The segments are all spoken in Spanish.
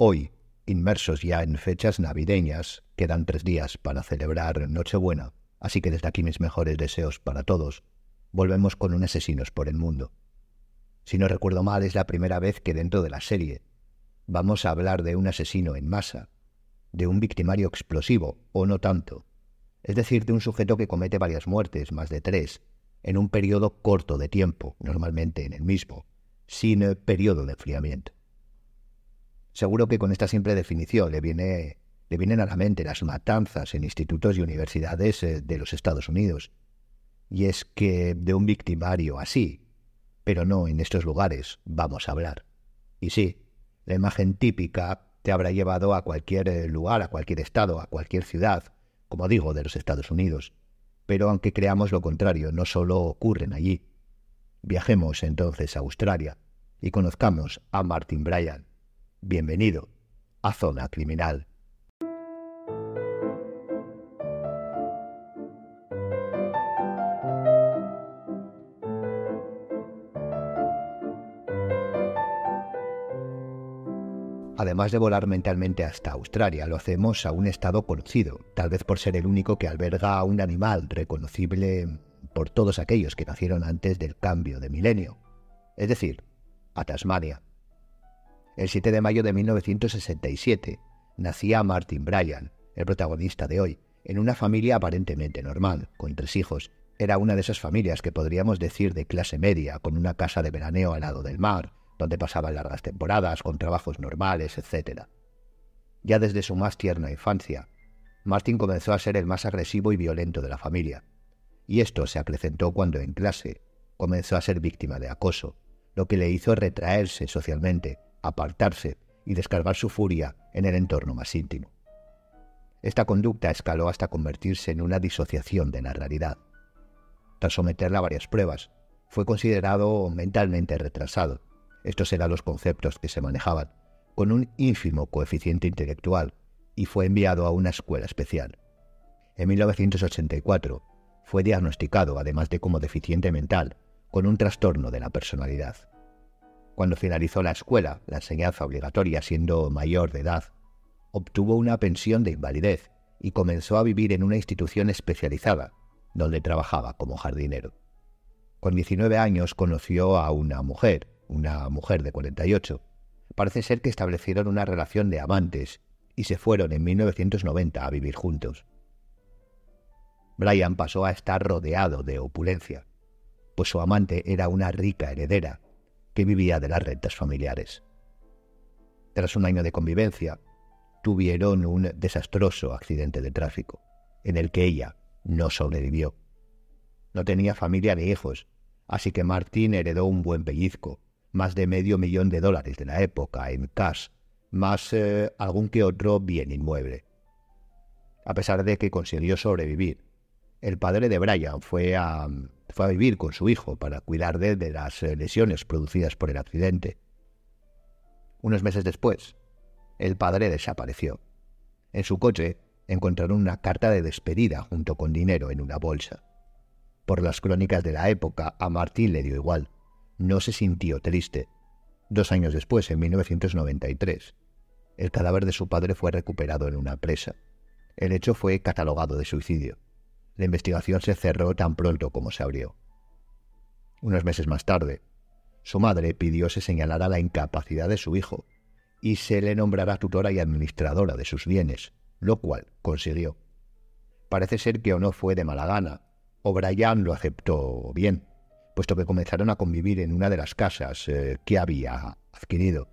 Hoy, inmersos ya en fechas navideñas, quedan tres días para celebrar Nochebuena, así que desde aquí mis mejores deseos para todos. Volvemos con un asesinos por el mundo. Si no recuerdo mal, es la primera vez que dentro de la serie vamos a hablar de un asesino en masa, de un victimario explosivo, o no tanto, es decir, de un sujeto que comete varias muertes, más de tres, en un periodo corto de tiempo, normalmente en el mismo, sin periodo de enfriamiento. Seguro que con esta simple definición le, viene, le vienen a la mente las matanzas en institutos y universidades eh, de los Estados Unidos. Y es que de un victimario así, pero no en estos lugares, vamos a hablar. Y sí, la imagen típica te habrá llevado a cualquier eh, lugar, a cualquier estado, a cualquier ciudad, como digo, de los Estados Unidos. Pero aunque creamos lo contrario, no solo ocurren allí. Viajemos entonces a Australia y conozcamos a Martin Bryan, Bienvenido a Zona Criminal. Además de volar mentalmente hasta Australia, lo hacemos a un estado conocido, tal vez por ser el único que alberga a un animal reconocible por todos aquellos que nacieron antes del cambio de milenio, es decir, a Tasmania. El 7 de mayo de 1967 nacía Martin Bryan, el protagonista de hoy, en una familia aparentemente normal, con tres hijos. Era una de esas familias que podríamos decir de clase media, con una casa de veraneo al lado del mar, donde pasaban largas temporadas, con trabajos normales, etc. Ya desde su más tierna infancia, Martin comenzó a ser el más agresivo y violento de la familia, y esto se acrecentó cuando en clase comenzó a ser víctima de acoso, lo que le hizo retraerse socialmente apartarse y descargar su furia en el entorno más íntimo. Esta conducta escaló hasta convertirse en una disociación de la realidad. Tras someterla a varias pruebas, fue considerado mentalmente retrasado. Estos eran los conceptos que se manejaban, con un ínfimo coeficiente intelectual, y fue enviado a una escuela especial. En 1984 fue diagnosticado, además de como deficiente mental, con un trastorno de la personalidad. Cuando finalizó la escuela, la enseñanza obligatoria siendo mayor de edad, obtuvo una pensión de invalidez y comenzó a vivir en una institución especializada, donde trabajaba como jardinero. Con 19 años conoció a una mujer, una mujer de 48. Parece ser que establecieron una relación de amantes y se fueron en 1990 a vivir juntos. Brian pasó a estar rodeado de opulencia, pues su amante era una rica heredera que vivía de las rentas familiares. Tras un año de convivencia, tuvieron un desastroso accidente de tráfico, en el que ella no sobrevivió. No tenía familia ni hijos, así que Martín heredó un buen pellizco, más de medio millón de dólares de la época en cash, más eh, algún que otro bien inmueble. A pesar de que consiguió sobrevivir, el padre de Brian fue a, fue a vivir con su hijo para cuidar de, las eh, lesiones producidas por el accidente. Unos meses después, el padre desapareció. En su coche encontraron una carta de despedida junto con dinero en una bolsa. Por las crónicas de la época, a Martín le dio igual. No se sintió triste. Dos años después, en 1993, el cadáver de su padre fue recuperado en una presa. El hecho fue catalogado de suicidio. La investigación se cerró tan pronto como se abrió. Unos meses más tarde, su madre pidió se señalara la incapacidad de su hijo y se le nombrara tutora y administradora de sus bienes, lo cual consiguió. Parece ser que o no fue de mala gana, o Brian lo aceptó bien, puesto que comenzaron a convivir en una de las casas eh, que había adquirido.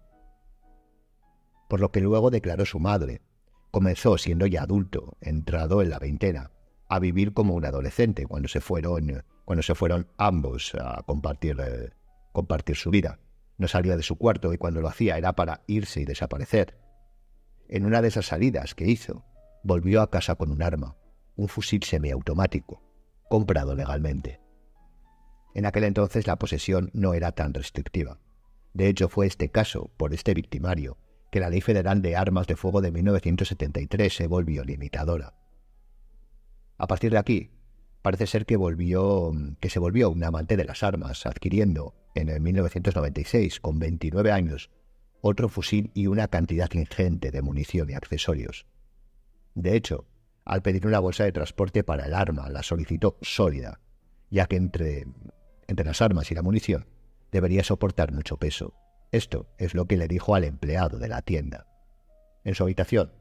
Por lo que luego declaró su madre. Comenzó siendo ya adulto, entrado en la veintena, a vivir como un adolescente cuando se fueron, cuando se fueron ambos a compartir, eh, compartir su vida. No salía de su cuarto y cuando lo hacía era para irse y desaparecer. En una de esas salidas que hizo, volvió a casa con un arma, un fusil semiautomático, comprado legalmente. En aquel entonces la posesión no era tan restrictiva. De hecho, fue este caso, por este victimario, que la Ley Federal de Armas de Fuego de 1973 se volvió limitadora. A partir de aquí, parece ser que, volvió, que se volvió un amante de las armas, adquiriendo en el 1996, con 29 años, otro fusil y una cantidad ingente de munición y accesorios. De hecho, al pedir una bolsa de transporte para el arma, la solicitó sólida, ya que entre, entre las armas y la munición debería soportar mucho peso. Esto es lo que le dijo al empleado de la tienda. En su habitación,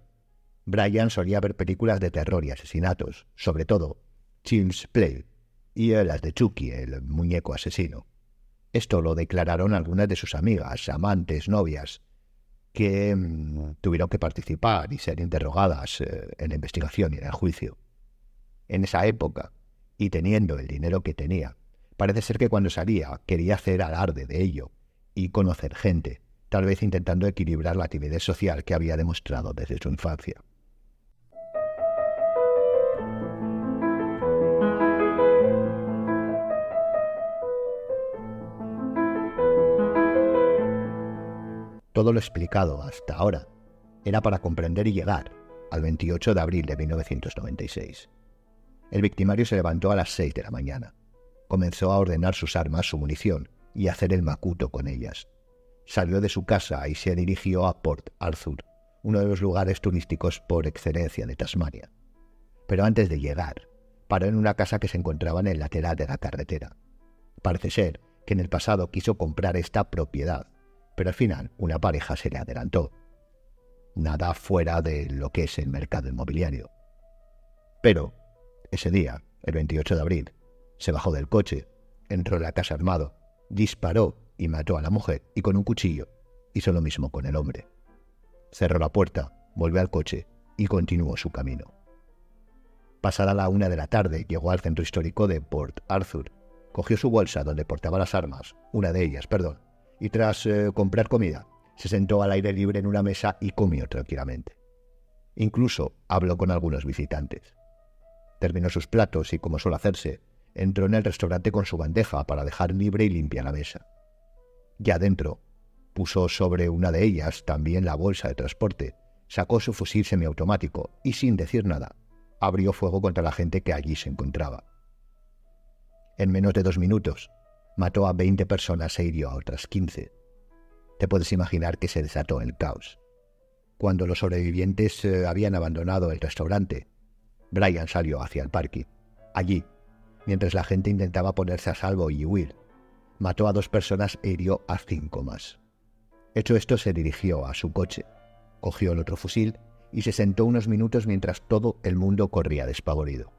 Brian solía ver películas de terror y asesinatos, sobre todo Child's Play y las de Chucky, el muñeco asesino. Esto lo declararon algunas de sus amigas, amantes, novias, que mm, tuvieron que participar y ser interrogadas eh, en la investigación y en el juicio. En esa época, y teniendo el dinero que tenía, parece ser que cuando salía quería hacer alarde de ello y conocer gente, tal vez intentando equilibrar la timidez social que había demostrado desde su infancia. Todo lo explicado hasta ahora era para comprender y llegar al 28 de abril de 1996. El victimario se levantó a las 6 de la mañana. Comenzó a ordenar sus armas, su munición y hacer el macuto con ellas. Salió de su casa y se dirigió a Port Arthur, uno de los lugares turísticos por excelencia de Tasmania. Pero antes de llegar, paró en una casa que se encontraba en el lateral de la carretera. Parece ser que en el pasado quiso comprar esta propiedad pero al final una pareja se le adelantó. Nada fuera de lo que es el mercado inmobiliario. Pero, ese día, el 28 de abril, se bajó del coche, entró en la casa armado, disparó y mató a la mujer y con un cuchillo hizo lo mismo con el hombre. Cerró la puerta, volvió al coche y continuó su camino. Pasada la una de la tarde, llegó al centro histórico de Port Arthur. Cogió su bolsa donde portaba las armas, una de ellas, perdón, y tras eh, comprar comida, se sentó al aire libre en una mesa y comió tranquilamente. Incluso habló con algunos visitantes. Terminó sus platos y, como suele hacerse, entró en el restaurante con su bandeja para dejar libre y limpia la mesa. Ya dentro, puso sobre una de ellas también la bolsa de transporte, sacó su fusil semiautomático y, sin decir nada, abrió fuego contra la gente que allí se encontraba. En menos de dos minutos, mató a 20 personas e hirió a otras 15. Te puedes imaginar que se desató el caos. Cuando los sobrevivientes eh, habían abandonado el restaurante, Brian salió hacia el parque. Allí, mientras la gente intentaba ponerse a salvo y huir, mató a dos personas e hirió a cinco más. Hecho esto, se dirigió a su coche, cogió el otro fusil y se sentó unos minutos mientras todo el mundo corría despavorido.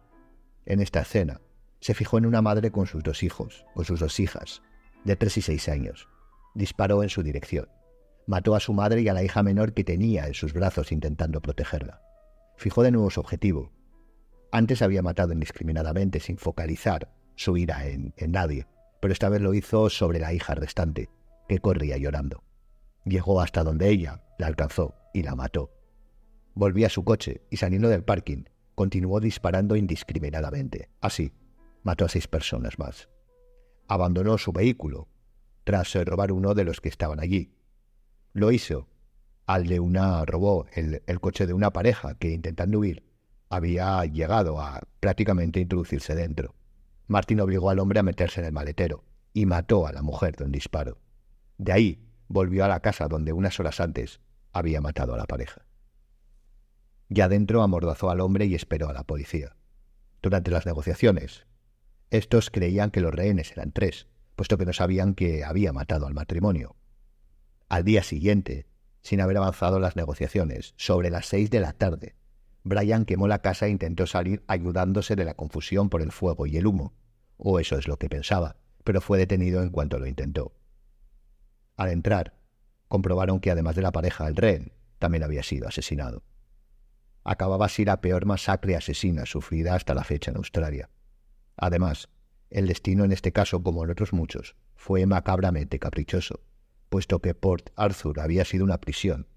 En esta escena, se fijó en una madre con sus dos hijos, con sus dos hijas, de tres y seis años. Disparó en su dirección. Mató a su madre y a la hija menor que tenía en sus brazos intentando protegerla. Fijó de nuevo su objetivo. Antes había matado indiscriminadamente sin focalizar su ira en, en nadie, pero esta vez lo hizo sobre la hija restante, que corría llorando. Llegó hasta donde ella, la alcanzó y la mató. Volvió a su coche y saliendo del parking, continuó disparando indiscriminadamente. Así, mató a seis personas más. Abandonó su vehículo tras robar uno de los que estaban allí. Lo hizo al de una robó el, coche de una pareja que intentando huir había llegado a prácticamente introducirse dentro. Martín obligó al hombre a meterse en el maletero y mató a la mujer de un disparo. De ahí volvió a la casa donde unas horas antes había matado a la pareja. Ya dentro amordazó al hombre y esperó a la policía. Durante las negociaciones, estos creían que los rehenes eran tres, puesto que no sabían que había matado al matrimonio. Al día siguiente, sin haber avanzado las negociaciones, sobre las seis de la tarde, Brian quemó la casa e intentó salir ayudándose de la confusión por el fuego y el humo, o eso es lo que pensaba, pero fue detenido en cuanto lo intentó. Al entrar, comprobaron que además de la pareja, el rehén también había sido asesinado. Acababa así la peor masacre asesina sufrida hasta la fecha en Australia. Además, el destino en este caso, como en otros muchos, fue macabramente caprichoso, puesto que Port Arthur había sido una prisión,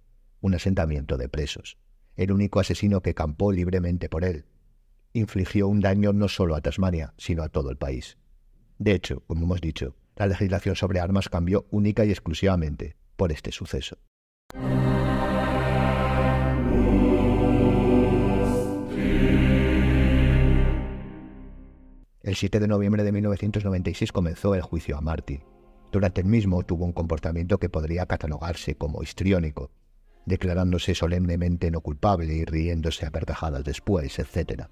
un asentamiento de presos. El único asesino que campó libremente por él infligió un daño no solo a Tasmania, sino a todo el país. De hecho, como hemos dicho, la legislación sobre armas cambió única y exclusivamente por este suceso. El 7 de noviembre de 1996 comenzó el juicio a Martin. Durante el mismo tuvo un comportamiento que podría catalogarse como histriónico, declarándose solemnemente no culpable y riéndose a carcajadas después, etc.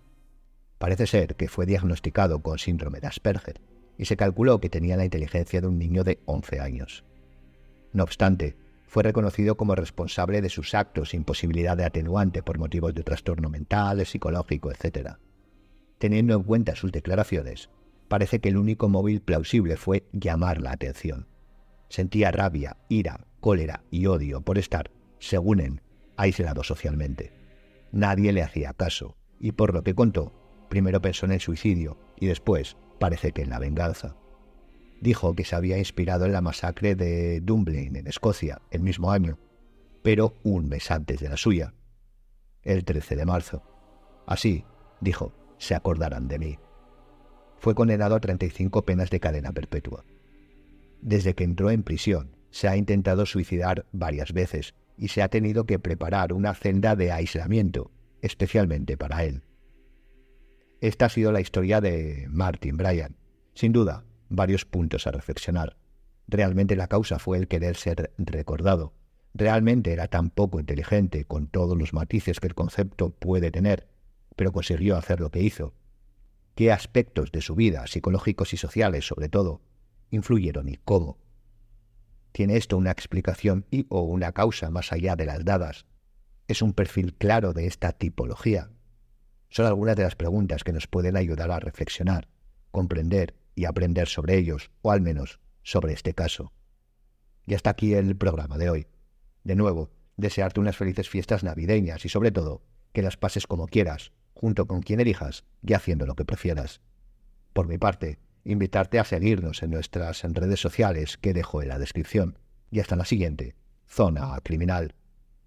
Parece ser que fue diagnosticado con síndrome de Asperger y se calculó que tenía la inteligencia de un niño de 11 años. No obstante, fue reconocido como responsable de sus actos sin posibilidad de atenuante por motivos de trastorno mental, psicológico, etc. Teniendo en cuenta sus declaraciones, parece que el único móvil plausible fue llamar la atención. Sentía rabia, ira, cólera y odio por estar, según él, aislado socialmente. Nadie le hacía caso, y por lo que contó, primero pensó en el suicidio y después parece que en la venganza. Dijo que se había inspirado en la masacre de Dunblane en Escocia el mismo año, pero un mes antes de la suya, el 13 de marzo. Así, dijo, se acordarán de mí fue condenado a 35 penas de cadena perpetua. Desde que entró en prisión, se ha intentado suicidar varias veces y se ha tenido que preparar una celda de aislamiento, especialmente para él. Esta ha sido la historia de Martin Bryan. Sin duda, varios puntos a reflexionar. Realmente la causa fue el querer ser recordado. Realmente era tan poco inteligente con todos los matices que el concepto puede tener, pero consiguió hacer lo que hizo qué aspectos de su vida, psicológicos y sociales sobre todo, influyeron y cómo. ¿Tiene esto una explicación y o una causa más allá de las dadas? ¿Es un perfil claro de esta tipología? Son algunas de las preguntas que nos pueden ayudar a reflexionar, comprender y aprender sobre ellos, o al menos sobre este caso. Y hasta aquí el programa de hoy. De nuevo, desearte unas felices fiestas navideñas y sobre todo, que las pases como quieras, junto con quien elijas y haciendo lo que prefieras. Por mi parte, invitarte a seguirnos en nuestras redes sociales que dejo en la descripción. Y hasta la siguiente, Zona Criminal.